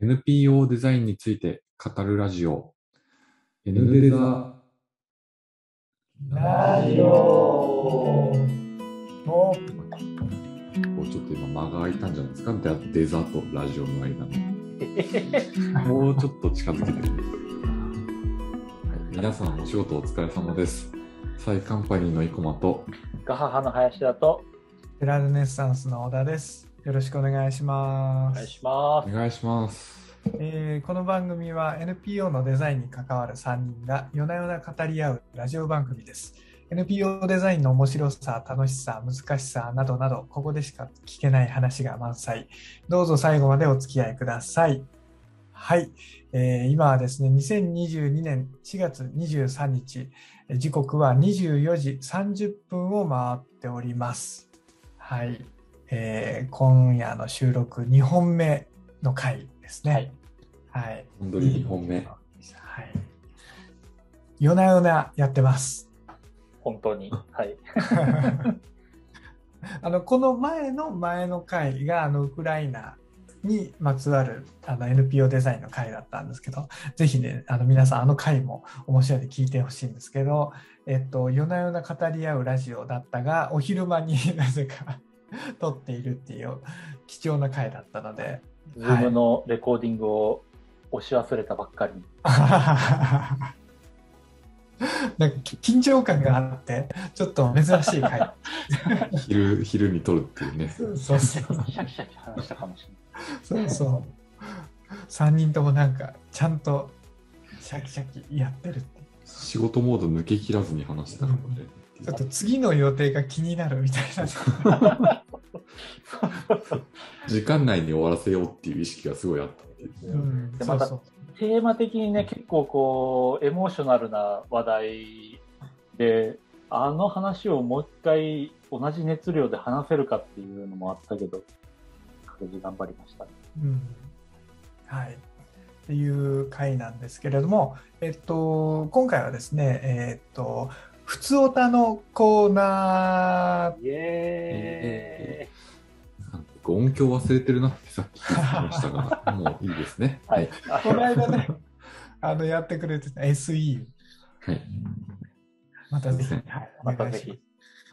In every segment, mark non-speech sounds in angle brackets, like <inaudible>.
NPO デザインについて語るラジオ。N デザ。ラジオ。こうちょっと今間が空いたんじゃないですか？デデザとラジオの間の。<laughs> もうちょっと近づけて、はい、皆さんお仕事お疲れ様です。サイカンパニーの生駒と。ガハハの林だと。テラルネッサンスの小田です。よろしくお願いします。お願いします。お願いしますえーこの番組は NPO のデザインに関わる3人が夜な夜な語り合うラジオ番組です。NPO デザインの面白さ、楽しさ、難しさなどなど、ここでしか聞けない話が満載。どうぞ最後までお付き合いください。はい。えー今はですね、2022年4月23日、えー時刻は24時30分を回っております。はい。えー今夜の収録2本目の回ですね。はい。本当に2本目はい。夜な夜なやってます。本当に。はい。<laughs> あの、この前の前の回が、あの、ウクライナにまつわるあの NPO デザインの回だったんですけど、ぜひね、あの皆さんあの回も面白いので聞いてほしいんですけど、えっと、夜な夜な語り合うラジオだったが、お昼間になぜか <laughs> 撮っているっていう貴重な回だったので、 Zoom のレコーディングを押し忘れたばっかりに。<laughs> なんか緊張感があって、ちょっと珍しい回。<laughs> 昼昼に撮るっていうねそうそうシャキシャキシャキ話したかもしれない。そうそう。3人ともなんか、ちゃんとシャキシャキやってるって。仕事モード抜け切らずに話してたかもねちょっと次の予定が気になるみたいな。時間内に終わらせようっていう意識がすごいあったっていううん、でまたそうそう。テーマ的にね、結構こう、エモーショナルな話題で、あの話をもう一回同じ熱量で話せるかっていうのもあったけど、各自頑張りましたね。うん。はい。っていう回なんですけれども、えっと、今回はですね、えっと、ふつおたのコーナーイエなんか音響忘れてるなってさっき言ってましたが、もういいですね。ーイ <laughs> はい。この間ね、あの、やってくれてた SE、はい。またぜひ、はい、おまたぜ願いしますひ。。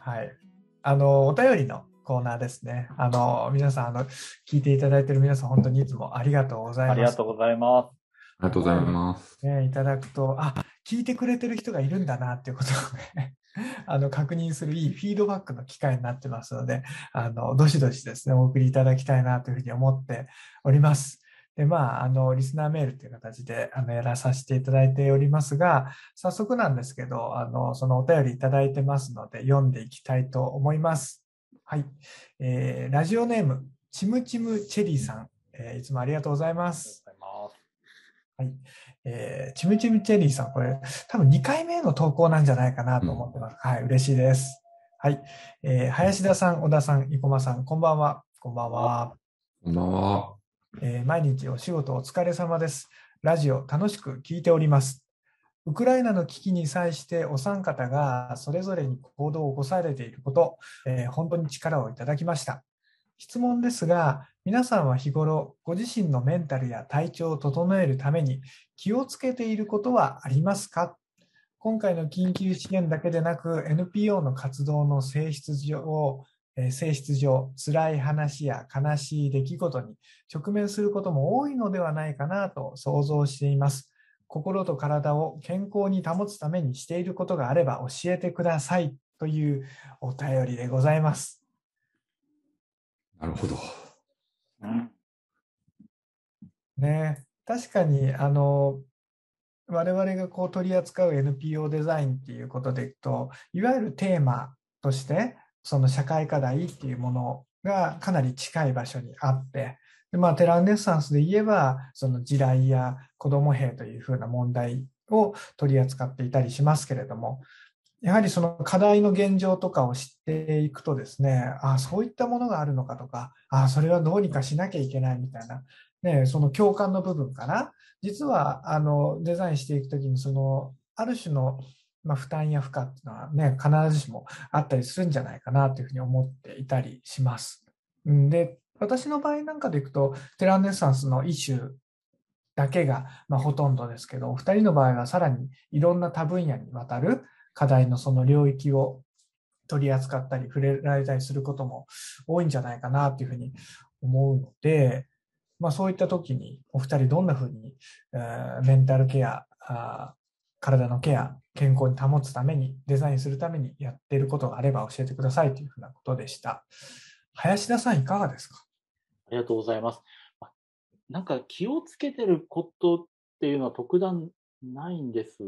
はい。あの、お便りのコーナーですね。あの、皆さん、あの、聞いていただいている皆さん、本当にいつもありがとうございます。ありがとうございます。ありがとうございます。ね、いただくと、あ、聞いてくれてる人がいるんだなっていうことをね、<laughs> あの、確認するいいフィードバックの機会になってますので、あの、どしどしですね、お送りいただきたいなというふうに思っております。で、まあ、あの、リスナーメールという形で、あの、やらさせていただいておりますが、早速なんですけど、あの、そのお便りいただいてますので、読んでいきたいと思います。はい。えーラジオネーム、チムチムチェリーさん、えーいつもありがとうございます。ありがとうございます。はい。えーチムチムチェリーさん、これ、多分2回目の投稿なんじゃないかなと思ってます。はい、嬉しいです。はい。えー林田さん、小田さん、生駒さん、こんばんは。こんばんは。こんばんは。えー毎日お仕事お疲れ様です。ラジオ楽しく聞いております。ウクライナの危機に際してお三方がそれぞれに行動を起こされていること、えー本当に力をいただきました。質問ですが、皆さんは日頃ご自身のメンタルや体調を整えるために気をつけていることはありますか？今回の緊急支援だけでなく NPO の活動の性質上、え性質上、辛い話や悲しい出来事に直面することも多いのではないかなと想像しています。心と体を健康に保つためにしていることがあれば教えてくださいというお便りでございます。なるほど。ね、確かにあの我々がこう取り扱う NPO デザインっていうことでいくといわゆるテーマとしてその社会課題っていうものがかなり近い場所にあってで、まあ、テランネッサンスで言えばその地雷や子ども兵というふうな問題を取り扱っていたりしますけれどもやはりその課題の現状とかを知っていくとですねあそういったものがあるのかとかあそれはどうにかしなきゃいけないみたいなね、その共感の部分かな。実は、あの、デザインしていくときに、その、ある種の、まあ、負担や負荷っていうのはね、必ずしもあったりするんじゃないかなというふうに思っていたりします。で、私の場合なんかでいくと、テランネッサンスのイシューだけが、まあ、ほとんどですけど、お二人の場合はさらにいろんな多分野にわたる課題のその領域を取り扱ったり触れられたりすることも多いんじゃないかなというふうに思うので、まあ、そういった時にお二人どんなふうに、えー、メンタルケア体のケア健康に保つためにデザインするためにやっていることがあれば教えてくださいというふうなことでした。林田さんいかがですか？ありがとうございます。なんか気をつけてることっていうのは特段ないんです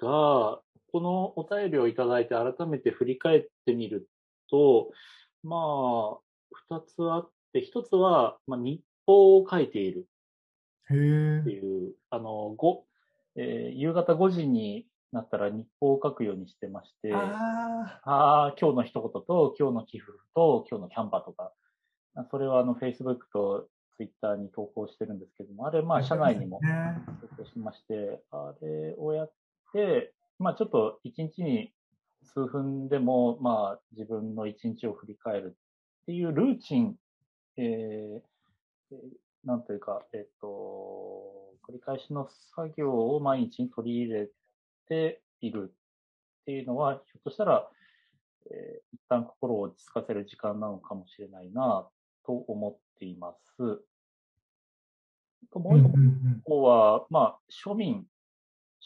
が、このお便りをいただいて改めて振り返ってみると、まあ、二つあって、一つは、まあ、日報を書いている。っていう、あの、ご、えー、夕方5時になったら日報を書くようにしてまして、ああ、今日の一言と、今日の寄付と、今日のキャンパーとか、それはあの、Facebook とツイッターに投稿してるんですけども、あれ、まあ、社内にも投稿しまして、あれをやって、まあ、ちょっと一日に数分でも、まあ、自分の一日を振り返るっていうルーチン、えー、なんというか、えっ、と、繰り返しの作業を毎日に取り入れているっていうのは、ひょっとしたら、えー、一旦心を落ち着かせる時間なのかもしれないなと思っています。もう一個は、まあ、庶民、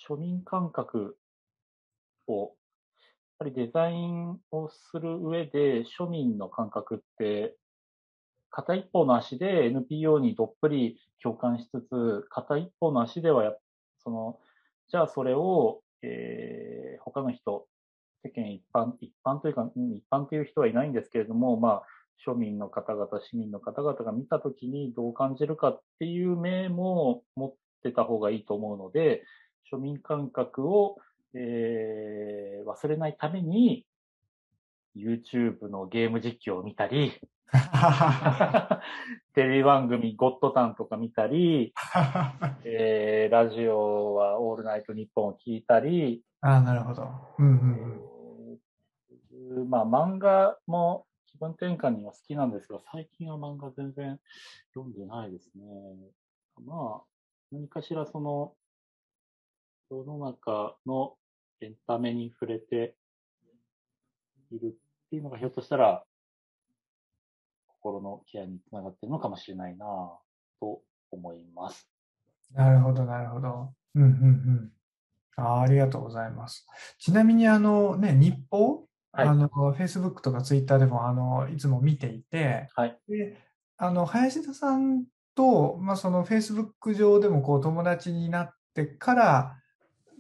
庶民感覚を、やっぱりデザインをする上で、庶民の感覚って、片一方の足で NPO にどっぷり共感しつつ、片一方の足ではや、その、じゃあそれを、えー、他の人、世間一般、一般というか、一般という人はいないんですけれども、まあ、庶民の方々、市民の方々が見たときにどう感じるかっていう目も持ってた方がいいと思うので、庶民感覚を、えー、忘れないために、YouTube のゲーム実況を見たり、<laughs> テレビ番組ゴッドタンとか見たり、<laughs> えー、ラジオはオールナイトニッポンを聞いたり、あなるほど。うんうんうん、まあ漫画も気分転換には好きなんですが、最近は漫画全然読んでないですね。まあ、何かしらその、世の中のエンタメに触れているっていうのがひょっとしたら、心のケアにつながっているのかもしれないなと思います。なるほど、なるほど。うんうんうん。あありがとうございます。ちなみに、あのね、日報？はい、あの、Facebook とか Twitter でも、あの、いつも見ていて、はい、で、あの、林田さんと、まあ、その Facebook 上でもこう友達になってから、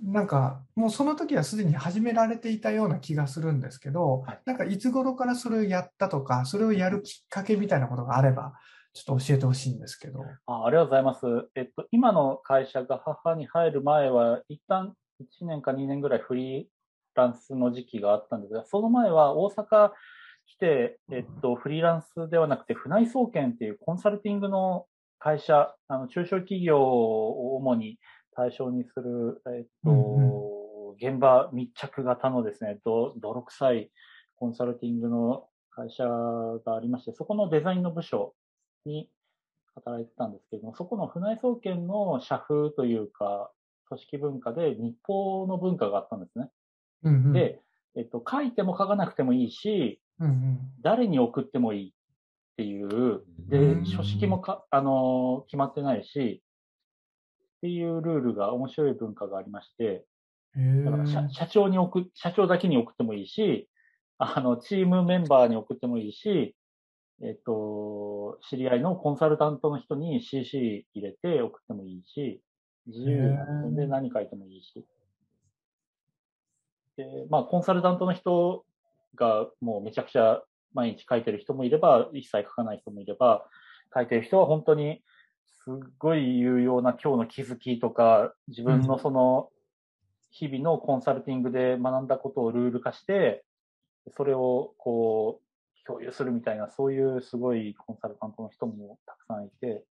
なんか、もうその時はすでに始められていたような気がするんですけど、はい、なんかいつ頃からそれをやったとか、それをやるきっかけみたいなことがあれば、ちょっと教えてほしいんですけど。あありがとうございます。えっと、今の会社が母に入る前は、一旦1年か2年ぐらいフリーランスの時期があったんですが、その前は大阪来て、えっと、フリーランスではなくて、船井総研っていうコンサルティングの会社、あの、中小企業を主に対象にする、えっと、うんうん、現場密着型のですね、ど泥臭いコンサルティングの会社がありまして、そこのデザインの部署に働いてたんですけれども、そこの船井総研の社風というか、組織文化で日報の文化があったんですね。うんうん、で、えっと、書いても書かなくてもいいし、うんうん、誰に送ってもいいっていう、で、書式もか、あの決まってないし、っていうルールが面白い文化がありまして、だから社社長に送、社長だけに送ってもいいし、あの、チームメンバーに送ってもいいし、えっと、知り合いのコンサルタントの人に CC 入れて送ってもいいし、自由。で何書いてもいいし。で、まあ、コンサルタントの人がもうめちゃくちゃ毎日書いてる人もいれば、一切書かない人もいれば、書いてる人は本当にすっごい有用な今日の気づきとか、自分のその日々のコンサルティングで学んだことをルール化して、それをこう共有するみたいな、そういうすごいコンサルタントの人もたくさんいて、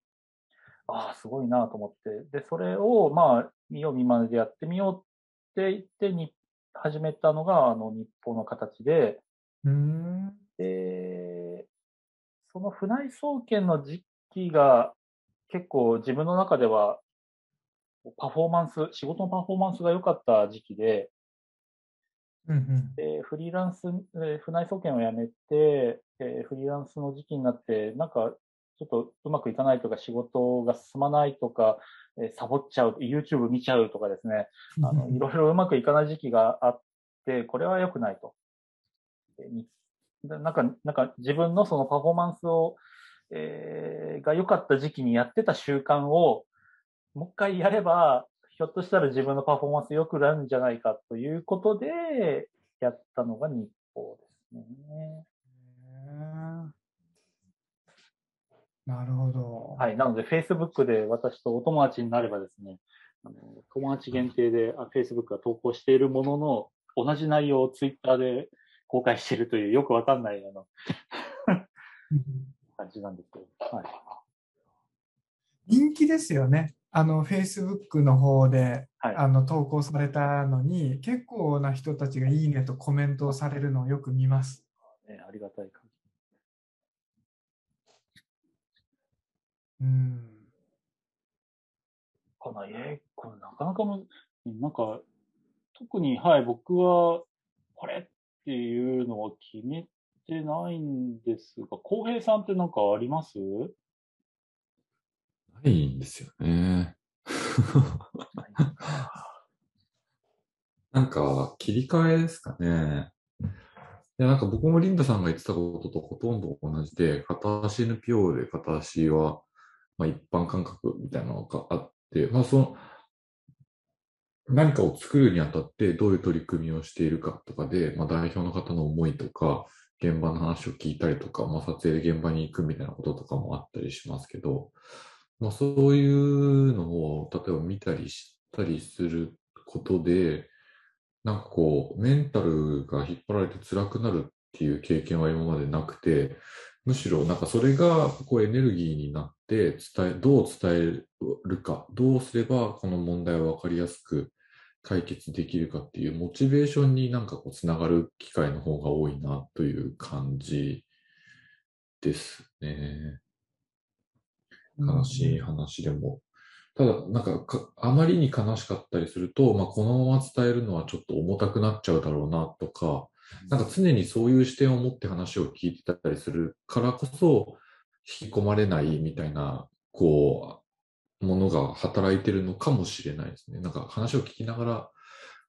ああ、すごいなと思って、で、それをまあ、見よう見まねでやってみようって言って、日始めたのが、あの、日報の形で、で、その船井総研の時期が結構自分の中ではパフォーマンス、仕事のパフォーマンスが良かった時期で、うんうん。でフリーランス、えー船井総研を辞めて、えーフリーランスの時期になって、なんかちょっとうまくいかないとか、仕事が進まないとか、えーサボっちゃう、YouTube 見ちゃうとかですね、あの、いろいろうまくいかない時期があって、これは良くないと。なんか、なんか自分のそのパフォーマンスを、えーが良かった時期にやってた習慣を、もう一回やれば、ひょっとしたら自分のパフォーマンス良くなるんじゃないかということで、やったのが日報ですね。なるほど。はい。なので、Facebook で私とお友達になればですね、あの友達限定であ Facebook が投稿しているものの、同じ内容を Twitter で公開しているというよくわかんないあのうん感じなんですけど、はい。人気ですよね。あの、Facebook の方で、はいあの、投稿されたのに、結構な人たちがいいねとコメントをされるのをよく見ます。ね、ありがたい感じ。うん。かな、えーこれなかなかむ、なんか、特に、はい、僕は、これっていうのは決めてないんですが、浩平さんってなんかあります？ないんですよね。なんか、切り替えですかね。いや、なんか僕もリンダさんが言ってたこととほとんど同じで、片足 NPO で片足は、まあ、一般感覚みたいなのがあって、まあ、その、何かを作るにあたってどういう取り組みをしているかとかで、まあ、代表の方の思いとか、現場の話を聞いたりとか、まあ、撮影で現場に行くみたいなこととかもあったりしますけど、まあ、そういうのを例えば見たりしたりすることで、なんかこう、メンタルが引っ張られて辛くなるっていう経験は今までなくて、むしろなんかそれがこうエネルギーになってて伝え、どう伝えるか、どうすればこの問題を分かりやすく解決できるかっていうモチベーションになんかこうつながる機会の方が多いなという感じですね。悲しい話でも。ただ、なんかか、あまりに悲しかったりすると、まあ、このまま伝えるのはちょっと重たくなっちゃうだろうなとか、なんか常にそういう視点を持って話を聞いてたりするからこそ、引き込まれないみたいな、こう、ものが働いてるのかもしれないですね。なんか話を聞きながら、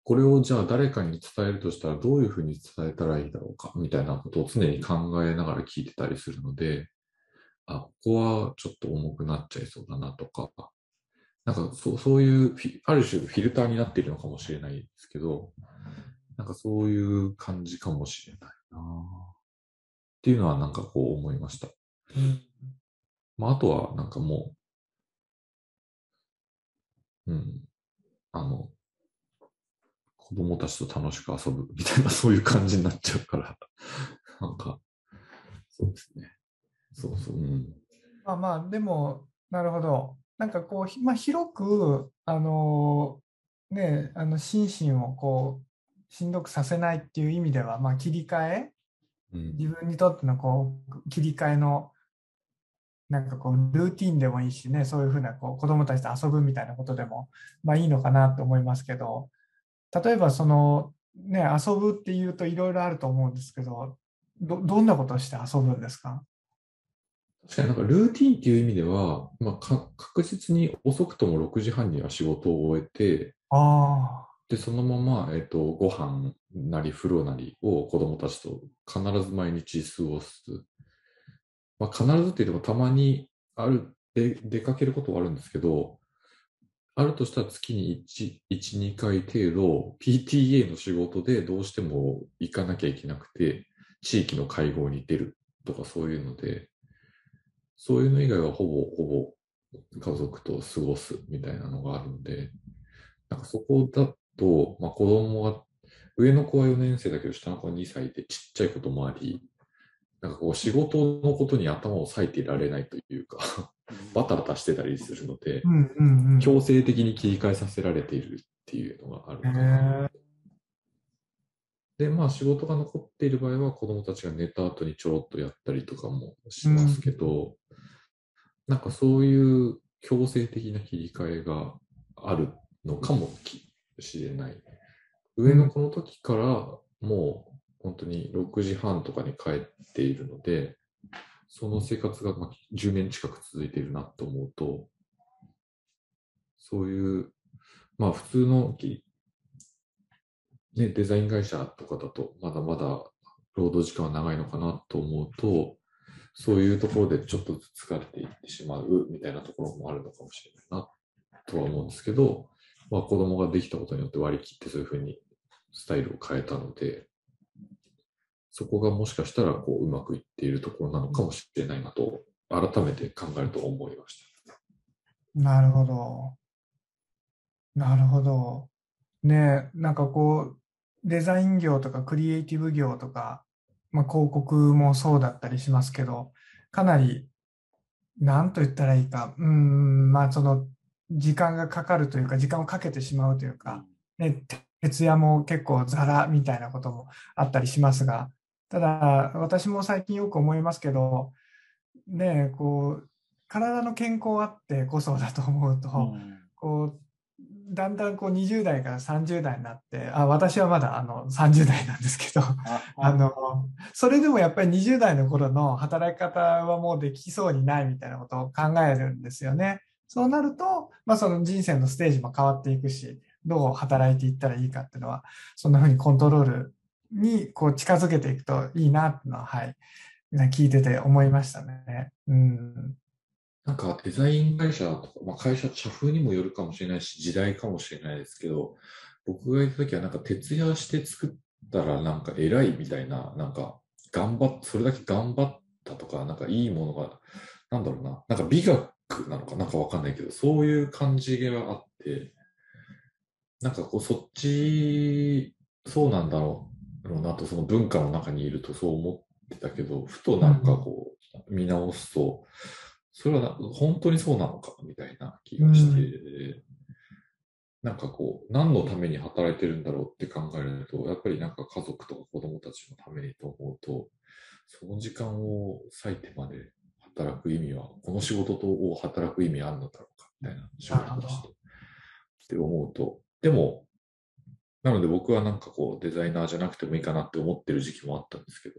これをじゃあ誰かに伝えるとしたらどういうふうに伝えたらいいだろうか、みたいなことを常に考えながら聞いてたりするので、あ、ここはちょっと重くなっちゃいそうだなとか、なんかそうそういう、ある種フィルターになっているのかもしれないですけど、なんかそういう感じかもしれないなっていうのはなんかこう思いました。うんまあ、あとはなんかもう、うん、あの、子供たちと楽しく遊ぶみたいなそういう感じになっちゃうから、<laughs> なんか、そうですね。そうそう、うん。まあまあ、でも、なるほど。なんかこう、ひまあ、広く、あのね、あの心身をこう、しんどくさせないっていう意味では、まあ、切り替え、うん自分にとってのこう切り替えのなんかこうルーティンでもいいしねそういうふうなこう子どもたちと遊ぶみたいなことでもまあいいのかなと思いますけど例えばそのね遊ぶっていうといろいろあると思うんですけどどどんなことをして遊ぶんですか？確かになんかルーティンっていう意味では、まあ、か確実に遅くとも6時半には仕事を終えて、あで、そのまま、えっと、ご飯なり風呂なりを子供たちと必ず毎日過ごす。まあ、必ずって言ってもたまにある、で出かけることはあるんですけど、あるとしたら月に1、1、2回程度、PTA の仕事でどうしても行かなきゃいけなくて、地域の会合に出るとかそういうので、そういうの以外はほぼほぼ家族と過ごすみたいなのがあるので、なんかそこだと、まあ、子供が、上の子は4年生だけど下の子は2歳でちっちゃいこともあり、なんかこう仕事のことに頭を割いていられないというか、バタバタしてたりするのであ、う、んうんうん。強制的に切り替えさせられているっていうのがあるかな。で、まあ仕事が残っている場合は子供たちが寝た後にちょろっとやったりとかもしますけど、なんかそういう強制的な切り替えがあるのかもしれない。上の子の時からもう本当に6時半とかに帰っているので、その生活が10年近く続いているなと思うと、そういう、まあ普通の、ね、デザイン会社とかだと、まだまだ労働時間は長いのかなと思うと、そういうところでちょっとずつ疲れていってしまうみたいなところもあるのかもしれないなとは思うんですけど、まあ子供ができたことによって割り切ってそういうふうにスタイルを変えたので、そこがもしかしたらこううまくいっているところなのかもしれないなと、改めて考えると思いました。なるほど。なるほど。ねなんかこう、デザイン業とかクリエイティブ業とか、まあ、広告もそうだったりしますけど、かなり、なんと言ったらいいか、うん、まあその、時間がかかるというか、時間をかけてしまうというか、ね、徹夜も結構ザラみたいなこともあったりしますが、ただ、私も最近よく思いますけど、ねこう、体の健康あってこそだと思うと、うんこう、だんだんこう20代から30代になって、あ、私はまだあの30代なんですけど、あの、それでもやっぱり20代の頃の働き方はもうできそうにないみたいなことを考えるんですよね。そうなると、まあその人生のステージも変わっていくし、どう働いていったらいいかっていうのは、そんな風にコントロールにこう近づけていくといいなってのは、はい、聞いてて思いましたね。うん。なんかデザイン会社とか、まあ、会社、社風にもよるかもしれないし、時代かもしれないですけど、僕がいた時はなんか徹夜して作ったらなんか偉いみたいな、なんか頑張っ、それだけ頑張ったとか、なんかいいものが、なんだろうな、なんか美学なのかなんかわかんないけど、そういう感じがあって、なんかこうそっち、そうなんだろううなと、その文化の中にいるとそう思ってたけど、ふとなんかこう見直すと、それは本当にそうなのかみたいな気がして、なんかこう、何のために働いてるんだろうって考えると、やっぱりなんか家族とか子供たちのためにと思うと、その時間を割いてまで働く意味は、この仕事と働く意味あるのだろうかみたいな仕事として。って思うと、でも、なので僕はなんかこうデザイナーじゃなくてもいいかなって思ってる時期もあったんですけど、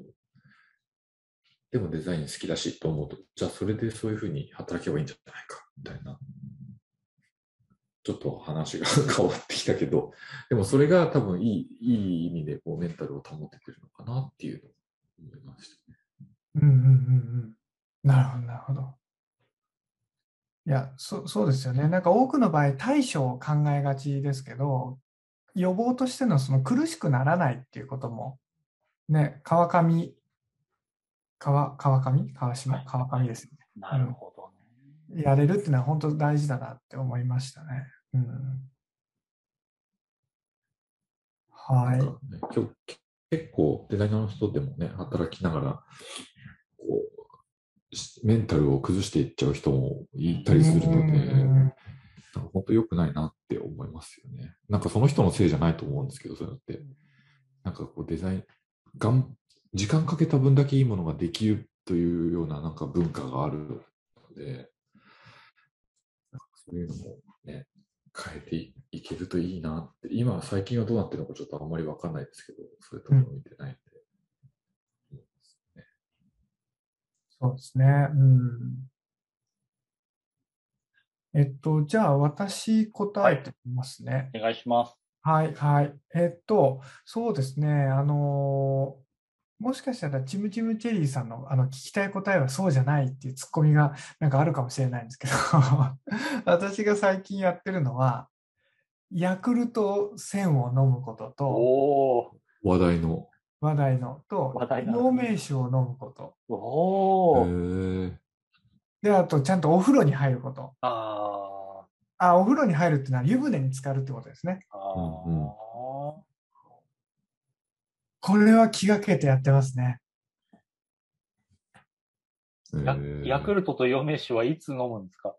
でもデザイン好きだしと思うと、じゃあそれでそういうふうに働けばいいんじゃないかみたいな。ちょっと話が <laughs> 変わってきたけど、でもそれが多分いいいい意味でこうメンタルを保ててるのかなっていうのを思いましたね。うんうんうんうん。なるほど、なるほど。いや、そそうですよね。なんか多くの場合、対処を考えがちですけど、予防としてのその苦しくならないっていうことも、ね、川上、川、川上？川島？川上ですよね。なるほどね。やれるっていうのは本当大事だなって思いましたね。うん。はい。ね、今日結構デザイナーの人でもね、働きながら、こう、しメンタルを崩していっちゃう人もいたりするので、うんなんか本当良くないなって思いますよね。なんかその人のせいじゃないと思うんですけど、そういうのって。なんかこうデザイン、がん時間かけた分だけいいものができるというようななんか文化があるので、なんかそういうのもね、変えていけるといいなって、今最近はどうなってるのかちょっとあんまりわかんないですけど、そういうところ見てないんで。思いますねそうですね。うん。えっと、じゃあ私答えてみますね。お願いします。はい、はい。えっと、そうですね。あのもしかしたら、チムチムチェリーさんのあの聞きたい答えはそうじゃないっていうツッコミがなんかあるかもしれないんですけど、<laughs> 私が最近やってるのは、ヤクルト1000を飲むことと、おお話題の。話題のと話題、な陽明酒を飲むこと。おーで、あと、ちゃんとお風呂に入ること。ああ、お風呂に入るっていうのは湯船に浸かるってことですね。ーあー、うんうんこれは気がけてやってますね。ヤクルトと陽明酒はいつ飲むんですか？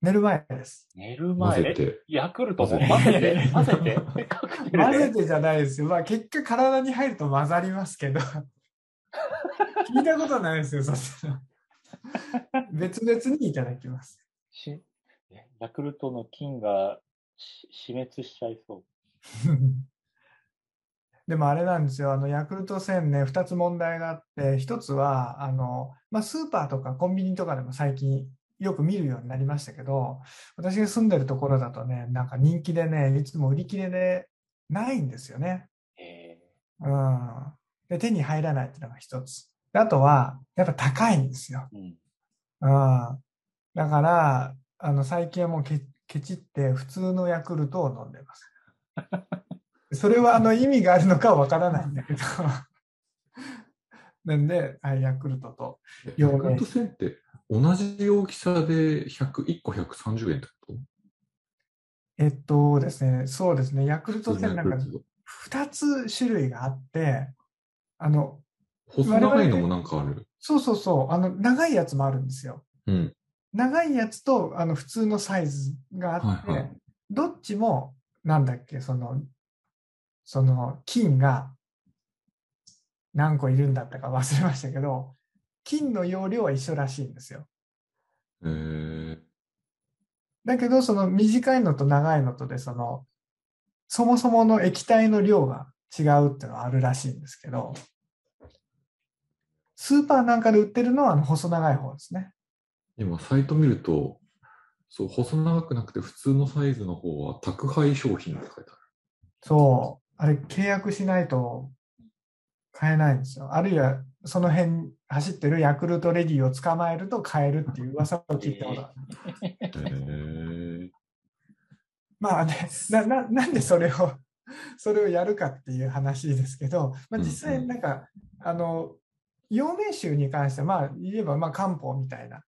寝る前です。寝る混前ぜて。ヤクルトも？混ぜてて？混ぜ <laughs> <laughs> て？混ぜてじゃないですよ。まあ結果体に入ると混ざりますけど。<laughs> 聞いたことないですよ、そしたら。<laughs> 別々にいただきます。しえヤクルトの菌がし死滅しちゃいそう。<laughs> でもあれなんですよ、あのヤクルト1000ね、2つ問題があって、1つはあの、まあ、スーパーとかコンビニとかでも最近よく見るようになりましたけど、私が住んでるところだとね、なんか人気でね、いつも売り切れでないんですよね。えうん、で手に入らないっていうのが1つ。であとは、やっぱ高いんですよ。ーうん、うん、だから、あの最近はもうケケチって普通のヤクルトを飲んでます。<laughs> それはあの意味があるのかはわからないんだけど。<laughs> なんで、はい、ヤクルトと。ヤクルト1000って同じ大きさで100 1個130円ってこと？えっとですね、そうですね、ヤクルト1000なんか普通のヤクルト2つ種類があって、あの、細長いのもなんかある。そうそうそう、あの、長いやつもあるんですよ。うん。長いやつとあの普通のサイズがあって、はいはいどっちも、なんだっけ、その、その金が何個いるんだったか忘れましたけど、金の容量は一緒らしいんですよ。えー、だけど、その短いのと長いのとで、その、そもそもの液体の量が違うっていうのはあるらしいんですけど、スーパーなんかで売ってるのはあの細長い方ですね。今、サイト見ると、そう、細長くなくて普通のサイズの方は宅配商品って書いてある。そう、あれ契約しないと買えないんですよ。あるいはその辺走ってるヤクルトレディを捕まえると買えるっていう噂を聞いたことある。えー、まあねなな、なんでそれを、それをやるかっていう話ですけど、まあ、実際なんか、あの、陽明酒に関しては、まあ言えばまあ漢方みたいな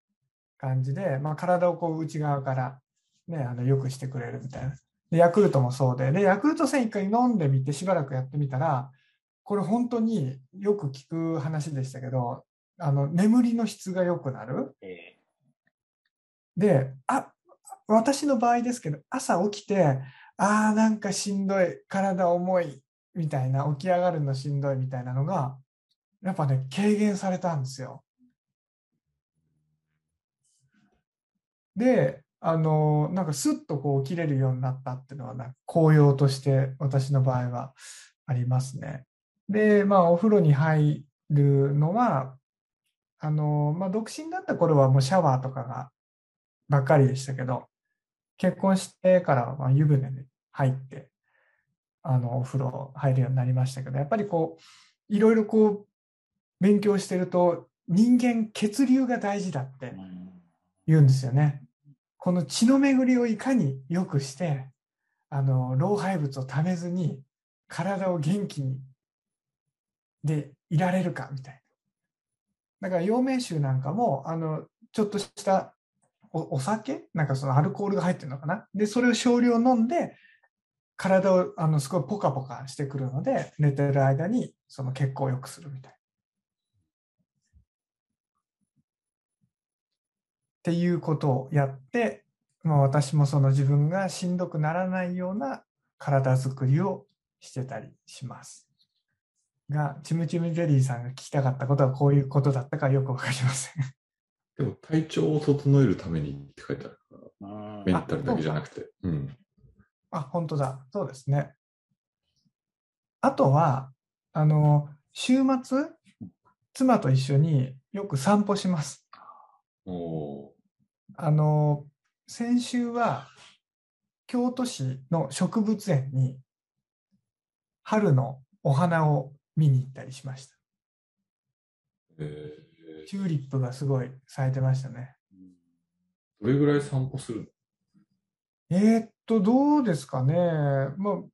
感じで、まあ、体をこう内側からね、あの良くしてくれるみたいな。でヤクルトもそうで、で、ヤクルト1000一回飲んでみてしばらくやってみたら、これ本当によく聞く話でしたけど、あの、眠りの質が良くなる。えで、あ、私の場合ですけど、朝起きて、ああ、なんかしんどい、体重い、みたいな、起き上がるのしんどいみたいなのが、やっぱね、軽減されたんですよ。で、あの、なんかスッとこう起きれるようになったっていうのはなんか紅葉として私の場合はありますね。で、まあお風呂に入るのは、あの、まあ独身だった頃はもうシャワーとかがばっかりでしたけど、結婚してからはまあ湯船に入って、あの、お風呂入るようになりましたけど、やっぱりこう、いろいろこう、勉強してると、人間血流が大事だって言うんですよね。この血の巡りをいかに良くして、あの、老廃物をためずに、体を元気に、でいられるかみたいな。だから、陽明酒なんかも、あの、ちょっとしたおお酒？なんかそのアルコールが入ってるのかな？で、それを少量飲んで、体をあのすごいポカポカしてくるので、寝てる間にその血行を良くするみたいっていうことをやって、まあ、私もその自分がしんどくならないような体づくりをしてたりします。が、チムチムジェリーさんが聞きたかったことはこういうことだったかよくわかりません。でも体調を整えるためにって書いてあるから、うんメンタルだけじゃなくて。うん。あ、本当だ。そうですね。あとは、あの、週末、妻と一緒によく散歩します。おーあの、先週は京都市の植物園に春のお花を見に行ったりしました。えチューリップがすごい咲いてましたね。ー、どれぐらい散歩するえーっと、どうですかね。もう、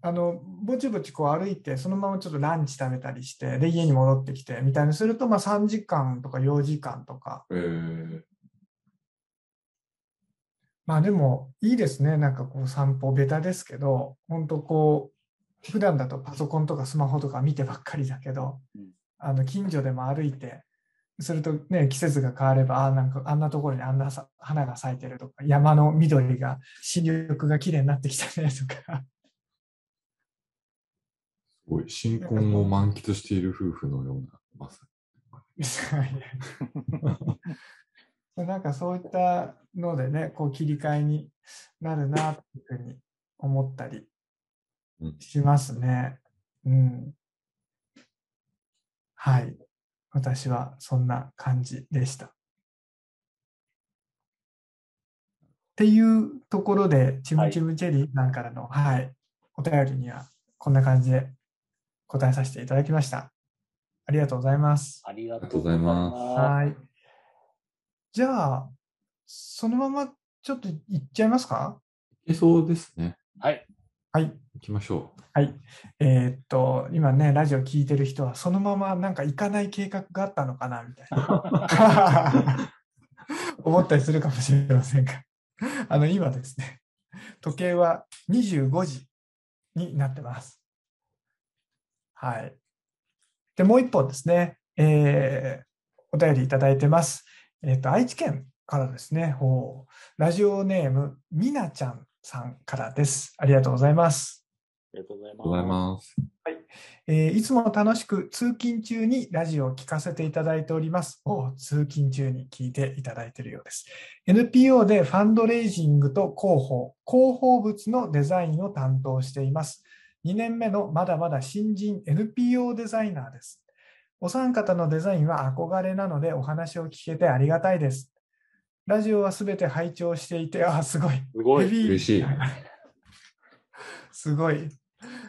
あの、ぼちぼちこう歩いて、そのままちょっとランチ食べたりして、で、家に戻ってきて、みたいにすると、まあ3時間とか4時間とか。のえー、まあでも、いいですね。なんかこう散歩、ベタですけど、本当こう、普段だとパソコンとかスマホとか見てばっかりだけどうん、あの、近所でも歩いて、するとね、季節が変われば、ああ、なんかあんなところにあんなさ花が咲いてるとか、山の緑が、新緑が綺麗になってきたねとか。すごい、新婚を満喫している夫婦のような、まさなんかそういったのでね、こう切り替えになるなというふうに思ったりしますね。うん。はい。私はそんな感じでした。っていうところで、チムチムチェリーさんからの、はい、はい、お便りにはこんな感じで答えさせていただきました。ありがとうございます。ありがとうございます。はい。じゃあ、そのままちょっといっちゃいますか？いけそうですね。はい。はい。行きましょう。はい。えー、っと、今ね、ラジオ聞いてる人は、そのままなんか行かない計画があったのかな、みたいな。<laughs> 思ったりするかもしれませんが。あの、今ですね、時計は25時になってます。はい。で、もう一本ですね、えー、お便りいただいてます。えっ、ー、と、愛知県からですね、ラジオネーム、みなちゃんさんからです。ありがとうございます。ありがとうう。ございます。はい。えー、いつも楽しく通勤中にラジオを聞かせていただいております。お通勤中に聞いていただいているようです。NPO でファンドレイジングと広報、広報物のデザインを担当しています。2年目のまだまだ新人 NPO デザイナーです。お三方のデザインは憧れなのでお話を聞けてありがたいです。ラジオはすべて拝聴していて、あ、すごい。すごい。嬉しい。<laughs> すごい。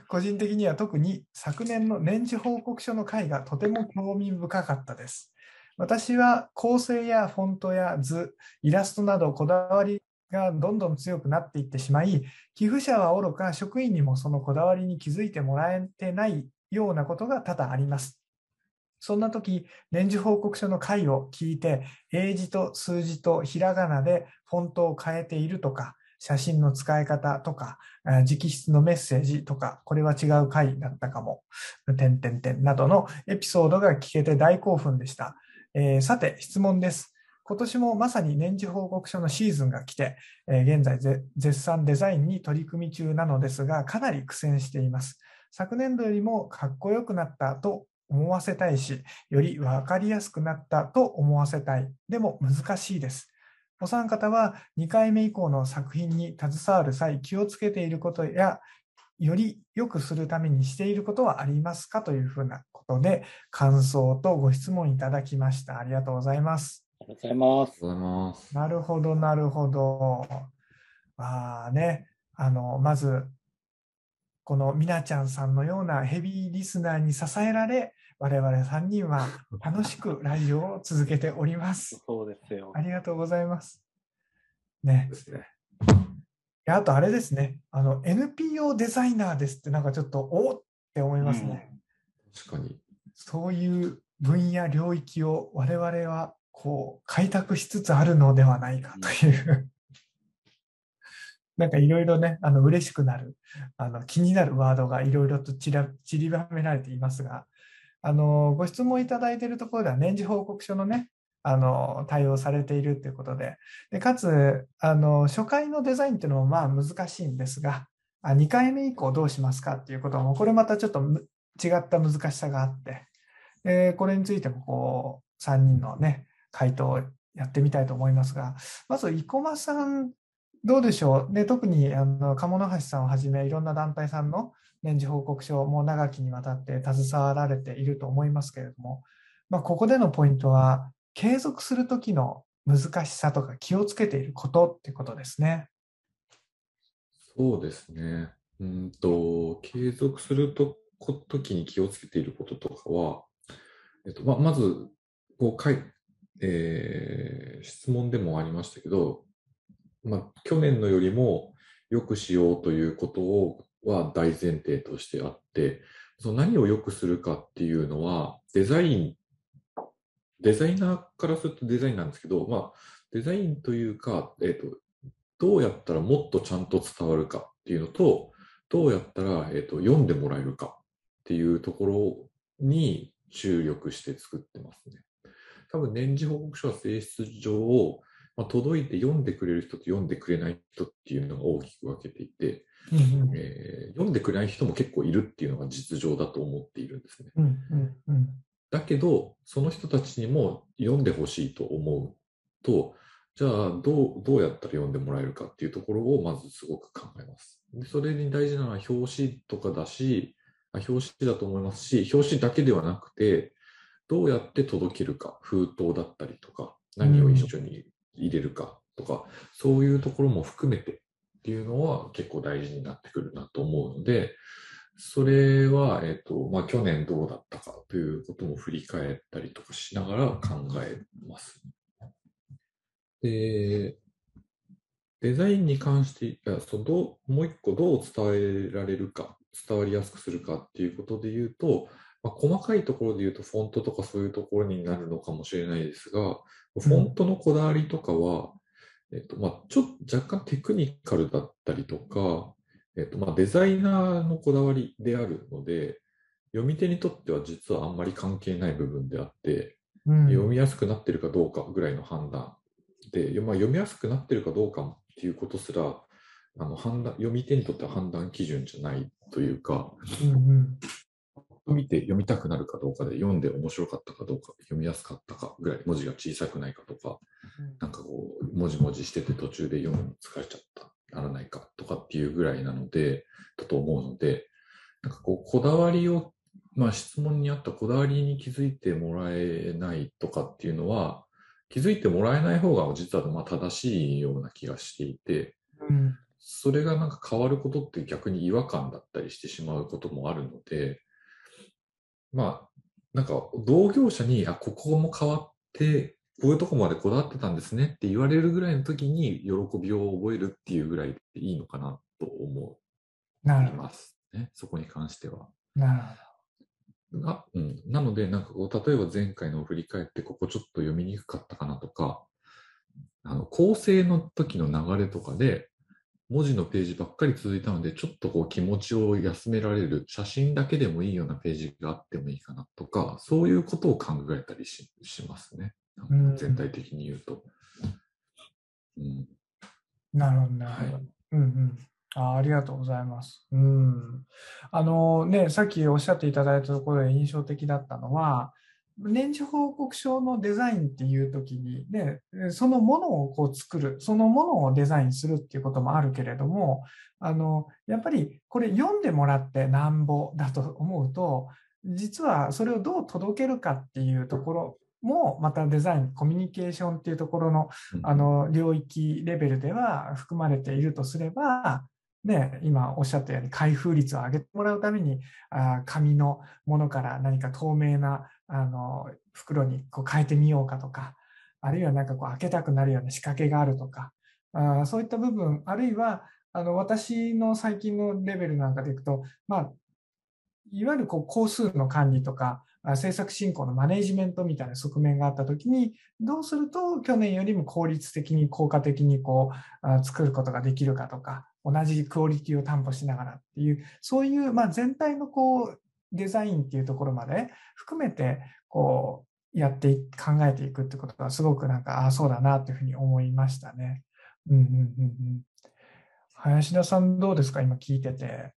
個人的には特に昨年の年次報告書の回がとても興味深かったです。私は構成やフォントや図、イラストなどこだわりがどんどん強くなっていってしまい、寄付者はおろか職員にもそのこだわりに気づいてもらえてないようなことが多々あります。そんな時、年次報告書の回を聞いて、英字と数字とひらがなでフォントを変えているとか、写真の使い方とか、直筆のメッセージとか、これは違う回だったかも、点々点などのエピソードが聞けて大興奮でした。えー、さて、質問です。今年もまさに年次報告書のシーズンが来て、えー、現在絶賛デザインに取り組み中なのですが、かなり苦戦しています。昨年度よりもかっこよくなったと思わせたいし、より分かりやすくなったと思わせたい。でも難しいです。お三方は2回目以降の作品に携わる際、気をつけていることや、より良くするためにしていることはありますか？というふうなことで、感想とご質問いただきました。ありがとうございます。ありがとうございます。なるほど、なるほど。まあね、あの、まず、このみなちゃんさんのようなヘビーリスナーに支えられ、我々3人は楽しくラジオを続けております。そうですよ。ありがとうございます。ね。ですね。あとあれですね、あの NPO デザイナーですってなんかちょっとおって思いますね。確かに。そういう分野、領域を我々はこう開拓しつつあるのではないかという。なんかいろいろね、あの嬉しくなる、あの気になるワードがいろいろと散ら散りばめられていますが、あのご質問いただいているところでは年次報告書のね、あの対応されているということで、でかつあの初回のデザインっていうのもまあ難しいんですが、あ2回目以降どうしますかっていうことも、これまたちょっと違った難しさがあって、でこれについてもこう3人のね、回答をやってみたいと思いますが、まず生駒さん、どうでしょう、で特にあの鴨橋さんをはじめ、いろんな団体さんの年次報告書も長きにわたって携わられていると思いますけれども、まあ、ここでのポイントは、継続するときの難しさとか気をつけていることってことですね。そうですね。うんと、継続するときに気をつけていることとかは、えっとままずこうかい、えー、質問でもありましたけど、まあ、去年のよりも良くしようということをは大前提としてあって、その何を良くするかっていうのは、デザイン、デザイナーからするとデザインなんですけど、まあ、デザインというか、えっ、ー、と、どうやったらもっとちゃんと伝わるかっていうのと、どうやったら、えーと、読んでもらえるかっていうところに注力して作ってますね。多分年次報告書は性質上、まあ、届いて読んでくれる人と読んでくれない人っていうのが大きく分けていて、うんうんえー、読んでくれない人も結構いるっていうのが実情だと思っているんですね。うんうんうん、だけど、その人たちにも読んでほしいと思うと、じゃあどう、どうやったら読んでもらえるかっていうところをまずすごく考えます。でそれに大事なのは表紙とかだし、あ表紙だと思いますし、表紙だけではなくて、どうやって届けるか、封筒だったりとか、何を一緒に入れるかとか、そういうところも含めてっていうのは結構大事になってくるなと思うので、それは、えっ、と、まあ、去年どうだったかということも振り返ったりとかしながら考えます。で、デザインに関して、いやそうどうもう一個どう伝えられるか、伝わりやすくするかっていうことで言うと、まあ、細かいところで言うとフォントとかそういうところになるのかもしれないですが、フォントのこだわりとかは、えっとまあ、ちょっと若干テクニカルだったりとか、えっとまあ、デザイナーのこだわりであるので、読み手にとっては実はあんまり関係ない部分であって、うん。読みやすくなってるかどうかぐらいの判断で、まあ、読みやすくなってるかどうかっていうことすら、あの判断読み手にとっては判断基準じゃないというか、うんうん見て読みたくなるかどうかで、読んで面白かったかどうか、読みやすかったかぐらい、文字が小さくないかとか、なんかこう、もじもじしてて途中で読むの疲れちゃった、ならないかとかっていうぐらいなので、だと思うので、なんかこう、こだわりを、まあ質問にあったこだわりに気づいてもらえないとかっていうのは、気づいてもらえない方が実はまあ正しいような気がしていて、うん。それがなんか変わることって逆に違和感だったりしてしまうこともあるので、まあ、なんか同業者に、あ、ここも変わって、こういうとこまでこだわってたんですねって言われるぐらいの時に喜びを覚えるっていうぐらいでいいのかなと思ないますね。そこに関しては。ど。なるほがうん、なので、なんかこう、例えば前回のを振り返って、ここちょっと読みにくかったかなとか、あの構成の時の流れとかで、文字のページばっかり続いたので、ちょっとこう気持ちを休められる、写真だけでもいいようなページがあってもいいかなとか、そういうことを考えたりししますね。うん全体的に言うと。うん、ど。なるほど、なるほど。うんうん。あありがとうございます。うん。あのね、さっきおっしゃっていただいたところで印象的だったのは、年次報告書のデザインっていう時に、ね、そのものをこう作る、そのものをデザインするっていうこともあるけれども、あのやっぱりこれ読んでもらってなんぼだと思うと、実はそれをどう届けるかっていうところも、またデザイン、コミュニケーションっていうところのあの領域レベルでは含まれているとすれば、ね、今おっしゃったように開封率を上げてもらうためにあ紙のものから何か透明なあの袋にこう変えてみようかとかあるいは何かこう開けたくなるような仕掛けがあるとかあそういった部分あるいはあの私の最近のレベルなんかでいくと、まあ、いわゆるこう工数の管理とか制作進行のマネジメントみたいな側面があったときに、どうすると去年よりも効率的に効果的にこう作ることができるかとか、同じクオリティを担保しながらっていう、そういうまあ全体のこうデザインっていうところまで含めてこうやって考えていくってことがすごくなんか、ああ、そうだなというふうに思いましたね。うんうんうんうん。林田さんどうですか？今聞いてて。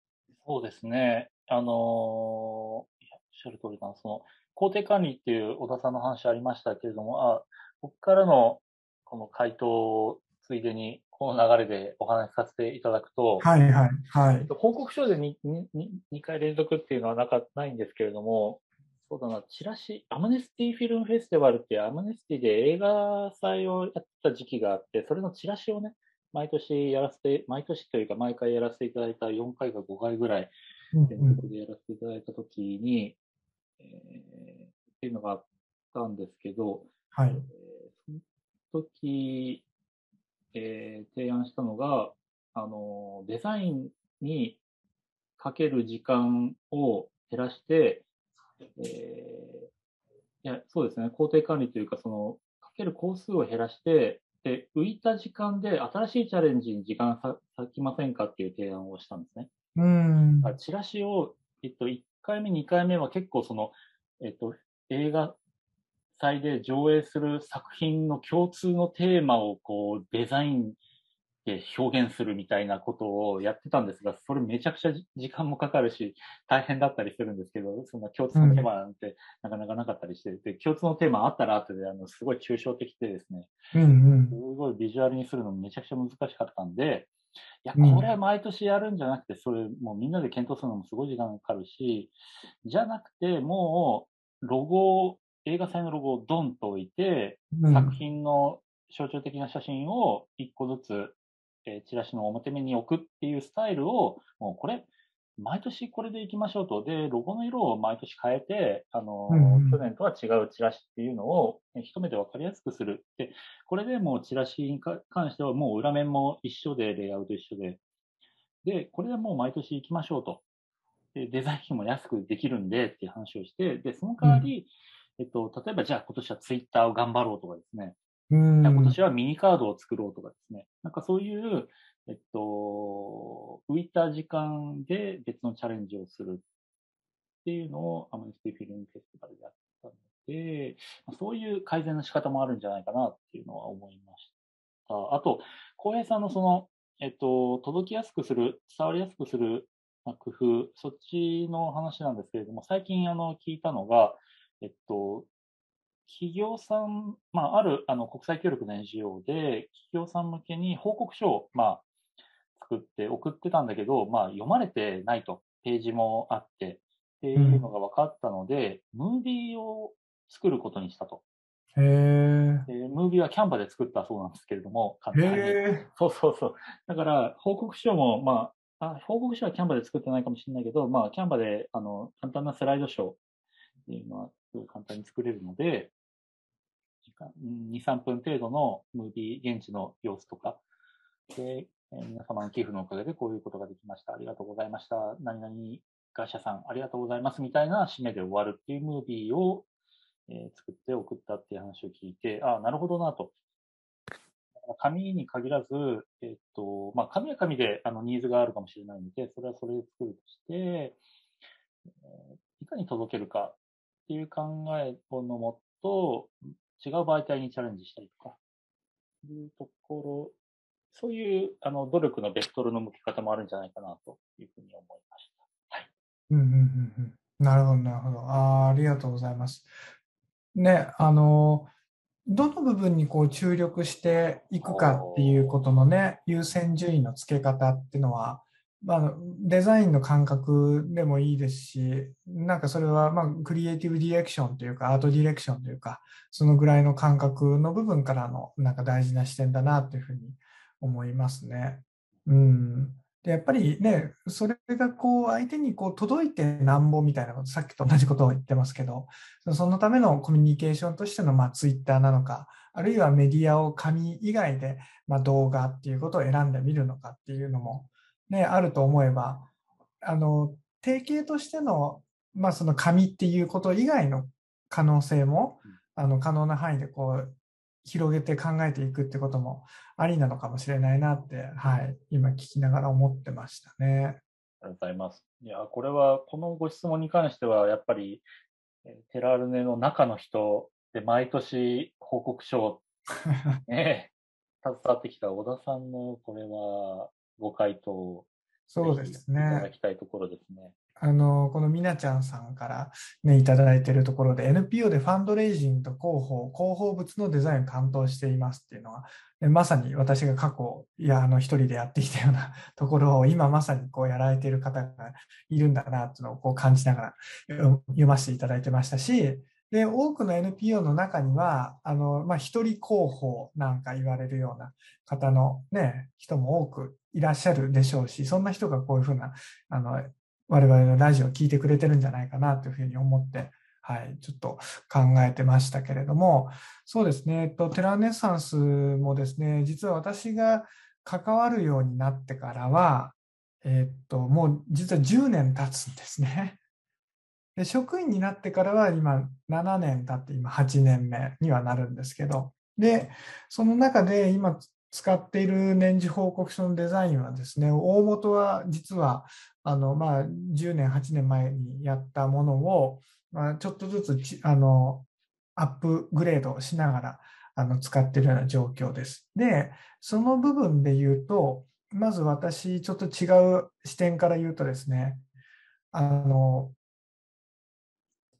そうですね。あのー、おっしゃる通りかな。その、工程管理っていう小田さんの話ありましたけれども、あ、ここからのこの回答をついでに、この流れでお話しさせていただくと、はいはいはい。報告書で 2, 2, 2回連続っていうのはなかないんですけれども、そうだな、チラシ、アムネスティフィルムフェスティバルっていうアムネスティで映画祭をやってた時期があって、それのチラシをね、毎年やらせて、毎年というか毎回やらせていただいた4回か5回ぐらい連続でやらせていただいたときに、えー、っていうのがあったんですけど、はい。えー、その時、えー、提案したのが、あの、デザインにかける時間を減らして、えー、いや、そうですね、工程管理というか、その、かける工数を減らして、で、浮いた時間で新しいチャレンジに時間割きませんかっていう提案をしたんですね。うん。チラシを、えっと、1回目、2回目は結構その、えっと、映画祭で上映する作品の共通のテーマをこうデザインで表現するみたいなことをやってたんですが、それめちゃくちゃ時間もかかるし、大変だったりするんですけど、そんな共通のテーマなんてなかなかなかったりして、で、共通のテーマあったら後で、あの、すごい抽象的でですね、うんうん。すごいビジュアルにするのめちゃくちゃ難しかったんで、いや、うんこれは毎年やるんじゃなくて、それもうみんなで検討するのもすごい時間がかかるし、じゃなくて、もう、ロゴを、映画祭のロゴをドンと置いて、うん作品の象徴的な写真を一個ずつ、えーチラシの表面に置くっていうスタイルを、もうこれ、毎年これでいきましょうと。で、ロゴの色を毎年変えて、あのー、うんうん去年とは違うチラシっていうのをえー一目でわかりやすくする。で、これでもうチラシにか関してはもう裏面も一緒で、レイアウト一緒で。で、これでもう毎年行きましょうと。で、デザイン費も安くできるんでっていう話をして、で、その代わり、えっと、例えばじゃあ今年はツイッターを頑張ろうとかですね。うん今年はミニカードを作ろうとかですね。なんかそういう、えっと、浮いた時間で別のチャレンジをするっていうのをアムネスティフィルムフェスティバルでやったので、まあそういう改善の仕方もあるんじゃないかなっていうのは思いました。あと、浩平さんのその、えっと、届きやすくする、伝わりやすくするまあ工夫、そっちの話なんですけれども、最近あの聞いたのが、えっと、企業さん、まあ、あるあの国際協力の NGO で、企業さん向けに報告書を、まあ、作って送ってたんだけど、まあ、読まれてないと、ページもあって、っていうのが分かったので、ムービーを作ることにしたと。へえ。でムービーはキャンバで作ったそうなんですけれども、簡単に。そうそうそう。だから、報告書も、まあ、あ報告書はキャンバで作ってないかもしれないけど、まあ、キャンバで、あの、簡単なスライドショーっていうのは、すごい簡単に作れるので、時間2、3分程度のムービー、現地の様子とか、で、え皆様の寄付のおかげでこういうことができました。ありがとうございました。何々会社さん、ありがとうございます。みたいな締めで終わるっていうムービーを、え作って送ったっていう話を聞いて、ああ、なるほどなと。紙に限らず、えっと、まあ、紙は紙であのニーズがあるかもしれないので、それはそれで作るとして、えいかに届けるかっていう考えのもと、違う媒体にチャレンジしたりとか、いうところ、そういうあの努力のベクトルの向け方もあるんじゃないかなというふうに思いました。はい。うんうんうんうん。なるほど、なるほど。あーありがとうございます。ね、あの、どの部分にこう注力していくかっていうことのね、優先順位の付け方っていうのは、まあ、デザインの感覚でもいいですし、なんかそれは、まあ、クリエイティブディレクションというか、アートディレクションというか、そのぐらいの感覚の部分からの、なんか大事な視点だなというふうに思いますね。うん。で、やっぱりね、それがこう、相手にこう、届いてなんぼみたいなこと、さっきと同じことを言ってますけど、そのためのコミュニケーションとしての、まあ、ツイッターなのか、あるいはメディアを紙以外で、まあ、動画っていうことを選んでみるのかっていうのも、ね、あると思えば、あの、定型としての、まあ、その紙っていうこと以外の可能性も、あの、可能な範囲でこう、広げて考えていくってこともありなのかもしれないなって、はい、今聞きながら思ってましたね。ありがとうございます。いや、これは、このご質問に関しては、やっぱり、えーテラルネの中の人で毎年報告書を <laughs> ね、携わってきた小田さんの、これは、ご回答をそうですぜひいただね。きたいところですね。あの、このみなちゃんさんからね、いただいているところで、NPO でファンドレイジングと広報、広報物のデザインを担当していますっていうのは、ねまさに私が過去、いや、あの、一人でやってきたようなところを、今まさにこうやられている方がいるんだなっていうのをこう感じながら読読ませていただいてましたし、で、多くの NPO の中には、あの、まあ、一人広報なんか言われるような方のね、人も多くいらっしゃるでしょうし、そんな人がこういうふうな、あの、我々のラジオを聞いてくれてるんじゃないかなというふうに思って、はい、ちょっと考えてましたけれども、そうですね、えっと、テラネッサンスもですね、実は私が関わるようになってからは、えっと、もう実は10年経つんですね。で職員になってからは今7年経って今8年目にはなるんですけど、で、その中で今使っている年次報告書のデザインはですね、大元は実はあの、まあ、10年、8年前にやったものを、まあ、ちょっとずつあのアップグレードしながらあの使ってるような状況です。で、その部分で言うと、まず私、ちょっと違う視点から言うとですね、あの、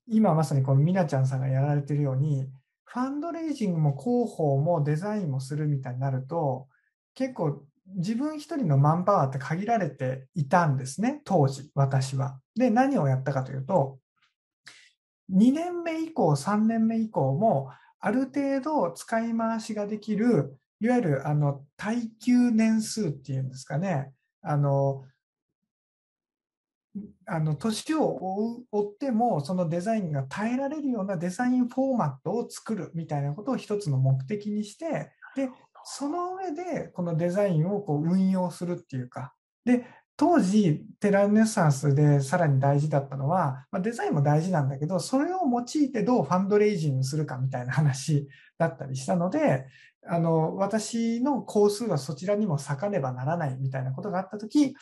今まさにこのみなちゃんさんがやられてるように、ファンドレイジングも広報もデザインもするみたいになると、結構自分一人のマンパワーって限られていたんですね、当時、私は。で、何をやったかというと、2年目以降、3年目以降も、ある程度使い回しができる、いわゆるあの耐久年数っていうんですかね、あの、あの年を追ってもそのデザインが耐えられるようなデザインフォーマットを作るみたいなことを一つの目的にしてでその上でこのデザインをこう運用するっていうかで当時テラルネサンスでさらに大事だったのは、まあ、デザインも大事なんだけどそれを用いてどうファンドレイジングするかみたいな話だったりしたのであの私の工数はそちらにも割かねばならないみたいなことがあった時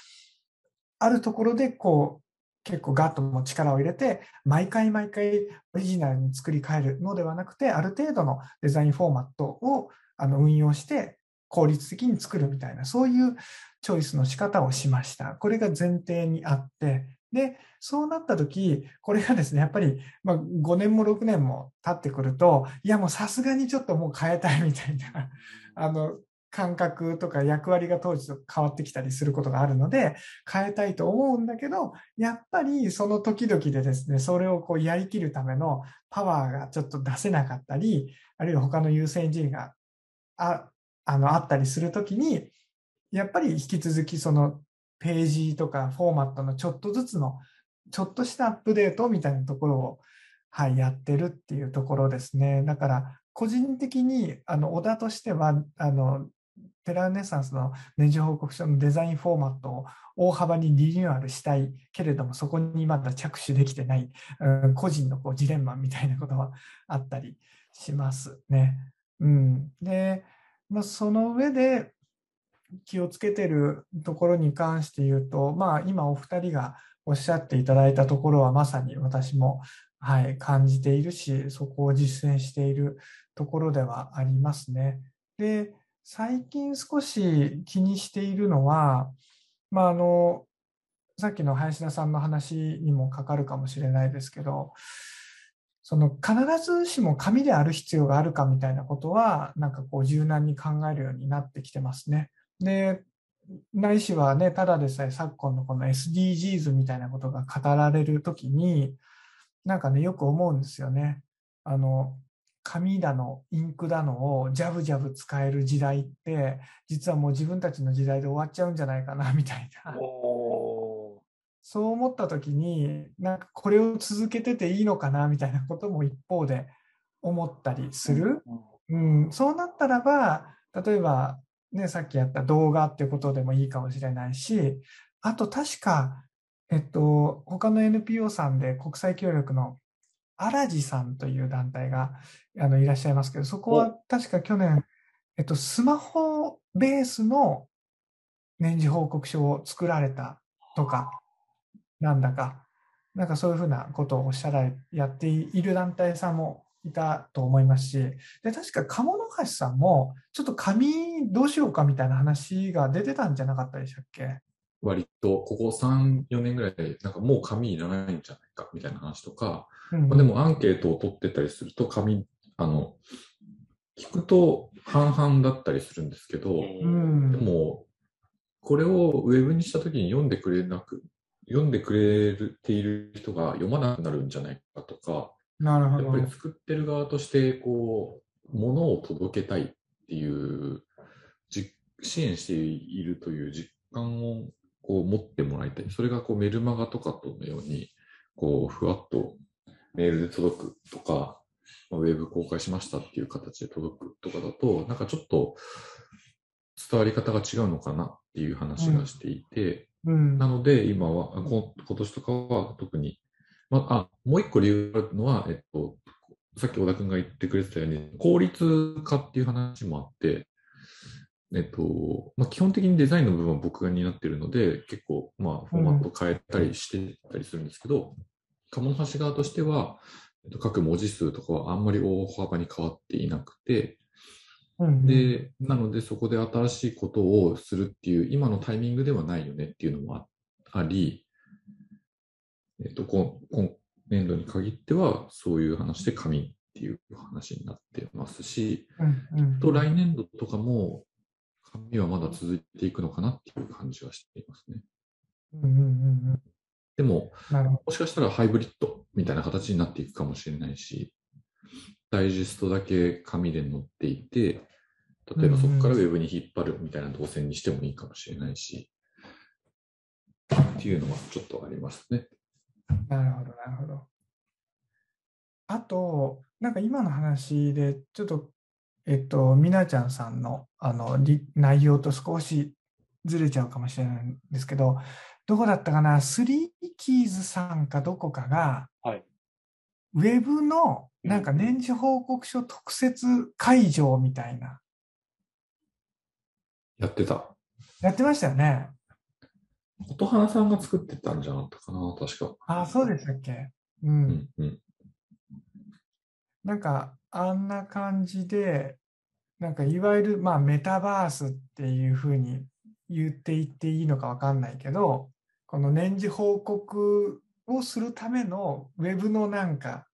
あるところでこう結構ガッとも力を入れて毎回毎回オリジナルに作り変えるのではなくてある程度のデザインフォーマットをあの運用して効率的に作るみたいなそういうチョイスの仕方をしました。これが前提にあってでそうなった時これがですねやっぱり、ま、5年も6年も経ってくるといやもうさすがにちょっともう変えたいみたいなあの感覚とか役割が当時と変わってきたりすることがあるので変えたいと思うんだけどやっぱりその時々でですねそれをこうやりきるためのパワーがちょっと出せなかったりあるいは他の優先順位がああのあったりする時にやっぱり引き続きそのページとかフォーマットのちょっとずつのちょっとしたアップデートみたいなところを、はい、やってるっていうところですね。だから個人的にあの小田としてはあのテラネサンスの年次報告書のデザインフォーマットを大幅にリニューアルしたいけれども、そこにまだ着手できてない、うん、個人のこうジレンマみたいなことはあったりしますね。うん、で、まあ、その上で気をつけてるところに関して言うと、まあ、今お二人がおっしゃっていただいたところはまさに私も、はい、感じているし、そこを実践しているところではありますね。で、最近少し気にしているのは、まあ、あのさっきの林田さんの話にもかかるかもしれないですけどその必ずしも紙である必要があるかみたいなことはなんかこう柔軟に考えるようになってきてますね。でないしはねただでさえ昨今のこの SDGs みたいなことが語られる時になんかねよく思うんですよね。あの紙だのインクだのをジャブジャブ使える時代って実はもう自分たちの時代で終わっちゃうんじゃないかなみたいな。そう思った時になんかこれを続けてていいのかなみたいなことも一方で思ったりする、うん、そうなったらば例えば、ね、さっきやった動画ってことでもいいかもしれないしあと確かえっと他の NPO さんで国際協力のアラジさんという団体があのいらっしゃいますけど、そこは確か去年、えっと、スマホベースの年次報告書を作られたとか、なんだか、なんかそういうふうなことをおっしゃられ、やっている団体さんもいたと思いますし、で、確か鴨の橋さんも、ちょっと紙どうしようかみたいな話が出てたんじゃなかったでしたっけ？割とここ3、4年ぐらいで、なんかもう紙いらないんじゃないかみたいな話とか、うんまあ、でもアンケートを取ってたりすると、紙、あの、聞くと半々だったりするんですけど、うんでも、これをウェブにしたときに読んでくれなく、読んでくれている人が読まなくなるんじゃないかとか、なるほどやっぱ。り作ってる側として、こう、ものを届けたいっていう、じ支援しているという実感をこう持ってもらいたい。それがこうメルマガとかとのように、こう、ふわっとメールで届くとか、まあウェブ公開しましたっていう形で届くとかだと、なんかちょっと伝わり方が違うのかなっていう話がしていて、うんなので今は、こ今年とかは特に、まあ、あもう一個理由があるのは、えっと、さっき小田君が言ってくれてたように、効率化っていう話もあって、えっと、まあ、基本的にデザインの部分は僕が担っているので、結構、まあ、フォーマット変えたりしてたりするんですけど、鴨の橋側としては、えっと、各文字数とかはあんまり大幅に変わっていなくて、うんうん、で、なのでそこで新しいことをするっていう、今のタイミングではないよねっていうのもあり、えっと、今今年度に限っては、そういう話で紙っていう話になってますし、うんうん、と来年度とかも、紙はまだ続いていくのかなっていう感じはしていますね。うんうんうんでも、もしかしたらハイブリッドみたいな形になっていくかもしれないし、ダイジェストだけ紙で載っていて、例えばそこからウェブに引っ張るみたいな動線にしてもいいかもしれないし、っていうのはちょっとありますね。なるほど、なるほど。あと、なんか今の話で、ちょっと、えっと、みなちゃんさんのあのり内容と少しずれちゃうかもしれないんですけど、どこだったかな、スリーキーズさんかどこかが、はいウェブのなんか年次報告書特設会場みたいな、やってた。やってましたよね。音花さんが作ってたんじゃなかったかな、確か。ああ、そうでしたっけ？う。うんんうん。なんか、あんな感じで、なんかいわゆる、まあ、メタバースっていうふうに言っていっていいのかわかんないけど、この年次報告をするためのウェブのなんか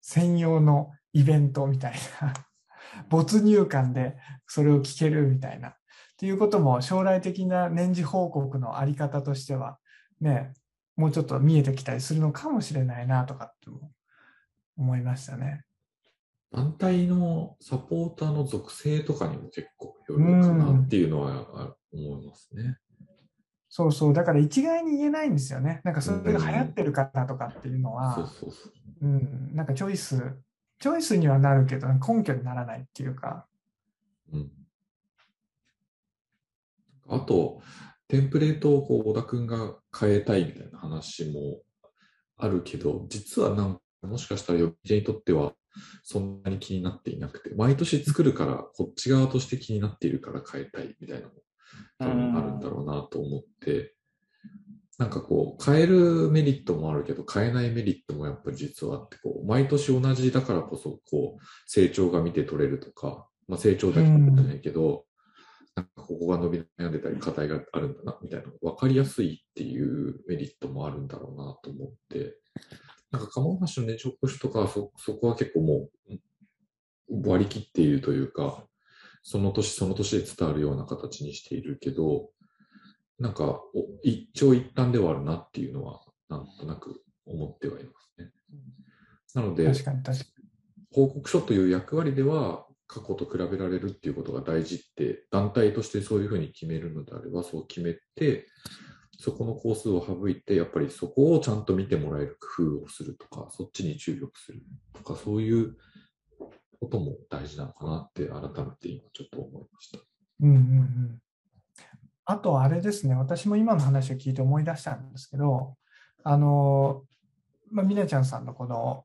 専用のイベントみたいな、<laughs> 没入感でそれを聞けるみたいな、っていうことも将来的な年次報告のあり方としては、ね、もうちょっと見えてきたりするのかもしれないなとかって思いましたね。団体のサポーターの属性とかにも結構よるかなっていうのはあ思いますね。そうそう、だから一概に言えないんですよね。なんかそれが流行ってるからとかっていうのは、そうん、なんかチョイス、チョイスにはなるけど根拠にならないっていうか、うん。あと、テンプレートをこう小田君が変えたいみたいな話もあるけど、実はなんかもしかしたら読み手にとってはそんなに気になっていなくて、毎年作るからこっち側として気になっているから変えたいみたいなのも多分あるんだろうなと思って、なんかこう、変えるメリットもあるけど、変えないメリットもやっぱり実はあって、こう、毎年同じだからこそ、こう、成長が見て取れるとか、まあ成長だけ取れないけど、なんかここが伸び悩んでたり、課題があるんだな、みたいな分かりやすいっていうメリットもあるんだろうなと思って、なんか、鴨橋の年長保守とかそ、そこは結構もう、割り切っているというか、その年その年で伝わるような形にしているけど、なんか、お一長一短ではあるなっていうのは、なんとなく思ってはいますね。なので、報告書という役割では、過去と比べられるっていうことが大事って、団体としてそういうふうに決めるのであれば、そう決めて、そこの工数を省いて、やっぱりそこをちゃんと見てもらえる工夫をするとか、そっちに注力するとか、そういうことも大事なのかなって、改めて今ちょっと思いました。うんうんうん。あとあれですね、私も今の話を聞いて思い出したんですけど、あの、まあ、みなちゃんさんのこの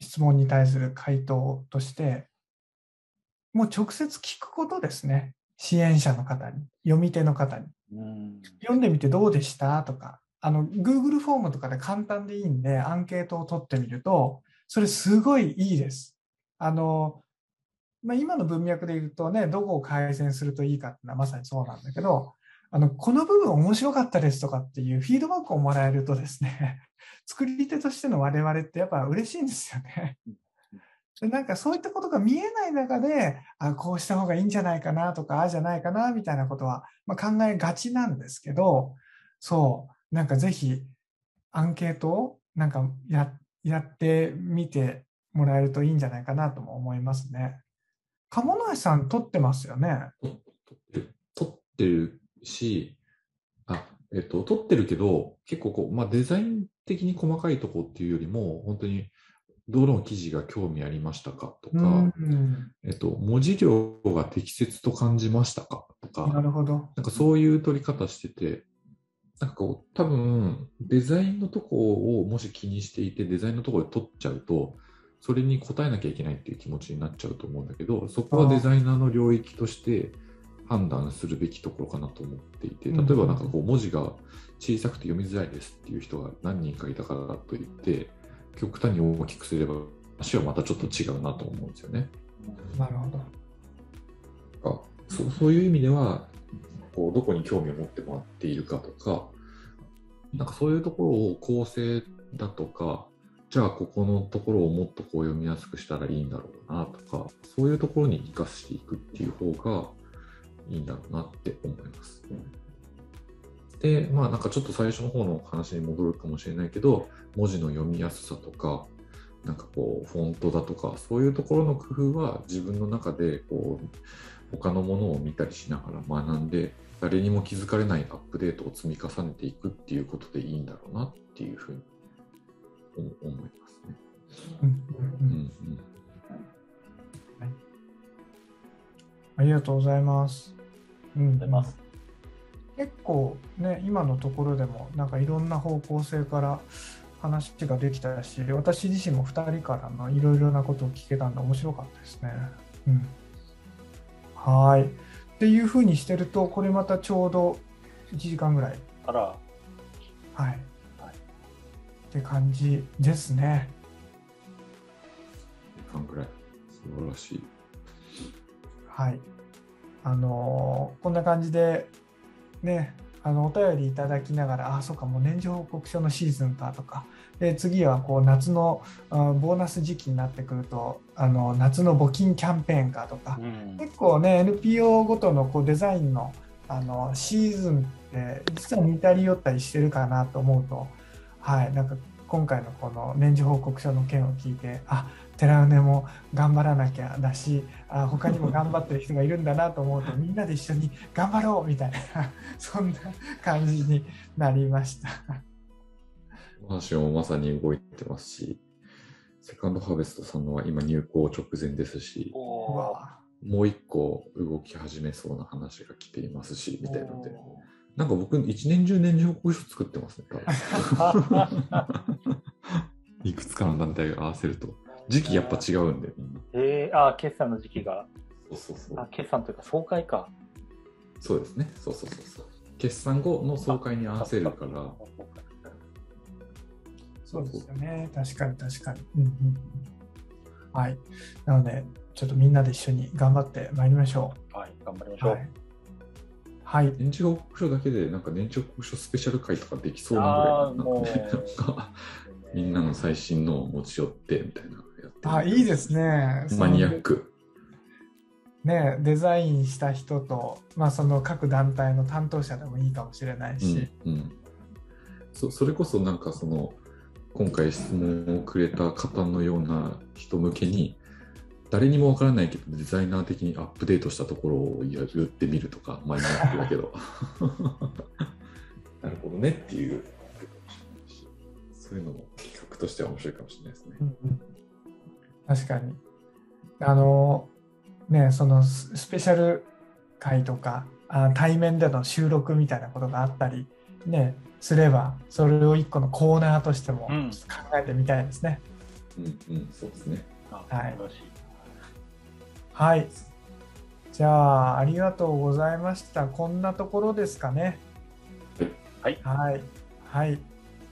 質問に対する回答として、もう直接聞くことですね。支援者の方に、読み手の方に。うん読んでみてどうでした？とか、あの、Google フォームとかで簡単でいいんで、アンケートを取ってみると、それすごいいいです。あの、まあ、今の文脈で言うとね、どこを改善するといいかっていうのはまさにそうなんだけど、あの、この部分面白かったですとかっていうフィードバックをもらえるとですね、<laughs> 作り手としての我々ってやっぱ嬉しいんですよね。なんかそういったことが見えない中で、あこうした方がいいんじゃないかなとか、ああじゃないかなみたいなことは、まあ、考えがちなんですけど、そう、なんかぜひアンケートをなんかややってみてもらえるといいんじゃないかなとも思いますね。鴨梨さん撮ってますよね？撮ってる撮ってるし、あ、えっと、撮ってるけど、結構こう、まあ、デザイン的に細かいとこっていうよりも、本当に、どの記事が興味ありましたか？とか、うん、えっと、文字量が適切と感じましたか？とか、なるほど。なんかそういう取り方してて、なんかこう、多分、デザインのとこをもし気にしていて、デザインのところで取っちゃうと、それに応えなきゃいけないっていう気持ちになっちゃうと思うんだけど、そこはデザイナーの領域として判断するべきところかなと思っていて、例えばなんかこう、文字が小さくて読みづらいですっていう人が何人かいたからといって、極端に大きくすれば、話はまたちょっと違うなと思うんですよね。なるほど。かそうそういう意味ではこうどこに興味を持ってもらっているかとかなんかそういうところを構成だとかじゃあここのところをもっとこう読みやすくしたらいいんだろうなとかそういうところに生かしていくっていう方がいいんだろうなって思います。でまあなんかちょっと最初の方の話に戻るかもしれないけど文字の読みやすさとかなんかこうフォントだとかそういうところの工夫は自分の中でこう他のものを見たりしながら学んで誰にも気づかれないアップデートを積み重ねていくっていうことでいいんだろうなっていうふうに思いますね。うんうんうん。うんありがとうございます。うん。ございます結構ね、今のところでもなんかいろんな方向性から話ができたし、私自身も2人からのいろいろなことを聞けたんで面白かったですね。うん、はい。っていうふうにしてると、これまたちょうど1時間ぐらい。あら、はい。はいって感じですね。時間くらい素晴らしい。はい。あのーこんな感じで、ね、あのお便りいただきながら、あ、そうか、もう年次報告書のシーズンかとか、で次はこう夏のあボーナス時期になってくると、あの夏の募金キャンペーンかとか、うん。結構ね、NPO ごとのこうデザインのあのシーズンって、実は似たり寄ったりしてるかなと思うと、はい、なんか今回のこの年次報告書の件を聞いて、あ寺尾根も頑張らなきゃだし、あ他にも頑張ってる人がいるんだなと思うと、みんなで一緒に頑張ろうみたいな、<laughs> そんな感じになりました。私もまさに動いてますし、セカンドハーベストさんのは今入校直前ですし、もう一個動き始めそうな話が来ていますし、みたいなので、おなんか僕一年中年次報告書作ってますね、多分 <laughs> いくつかの団体が合わせると。時期やっぱ違うんで、みんな。えー、あ、決算の時期が、そうそうそうあ。決算というか総会か。そうですね。そうそうそうそう。決算後の総会に合わせるから、そうですよね。確かに確かに。うんうんうんはい。なので、ちょっとみんなで一緒に頑張ってまいりましょはい、頑張りまう。しょう。はい。はい。年次報告書だけで、なんか年次報告書スペシャル会とかできそうなああ、ぐらいなみんなの最新のを持ち寄ってみたいなあ、いいですね。マニアック。ね、デザインした人と、まあ、その各団体の担当者でもいいかもしれないし、うんうん、そそれこそなんかその今回質問をくれた方のような人向けに誰にもわからないけどデザイナー的にアップデートしたところを言ってみるとかマニアックだけど <laughs> なるほどねっていうそういうのも企画としては面白いかもしれないですね。うんうん確かに。あの、ね、そのススペシャル会とかあ対面での収録みたいなことがあったり、ね、すれば、それを一個のコーナーとしてもうんちょっと考えてみたいですね。うんうん、そうですね。あはいはい。じゃあ、ありがとうございました。こんなところですかね。はいはい。はい。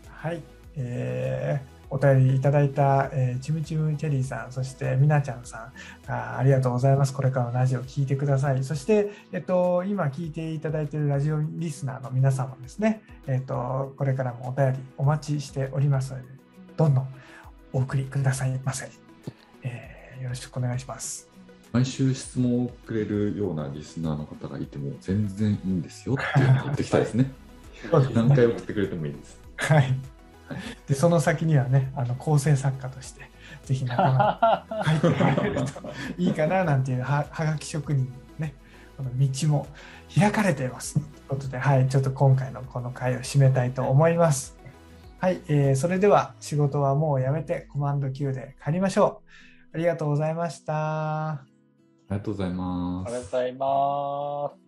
はい。えーお便りいただいた、えーチムチムチェリーさん、そしてみなちゃんさんあ、ありがとうございます。これからのラジオ聞いてください。そして、えっと、今聞いていただいているラジオリスナーの皆様ですね、えっと、これからもお便りお待ちしておりますので、どんどんお送りくださいませ。えーよろしくお願いします。毎週質問をくれるようなリスナーの方がいても全然いいんですよって言ってきたいですね。そうですね何回送ってくれてもいいです。はい。で、その先にはね、あの構成作家として、ぜひ仲間に入ってくれるといいかななんていうははがき職人のね、この道も開かれています。ということで、はい、ちょっと今回のこの回を締めたいと思います。はい、えーそれでは仕事はもうやめてコマンド Q で帰りましょう。ありがとうございました。ありがとうございますありがとうご。ざいます。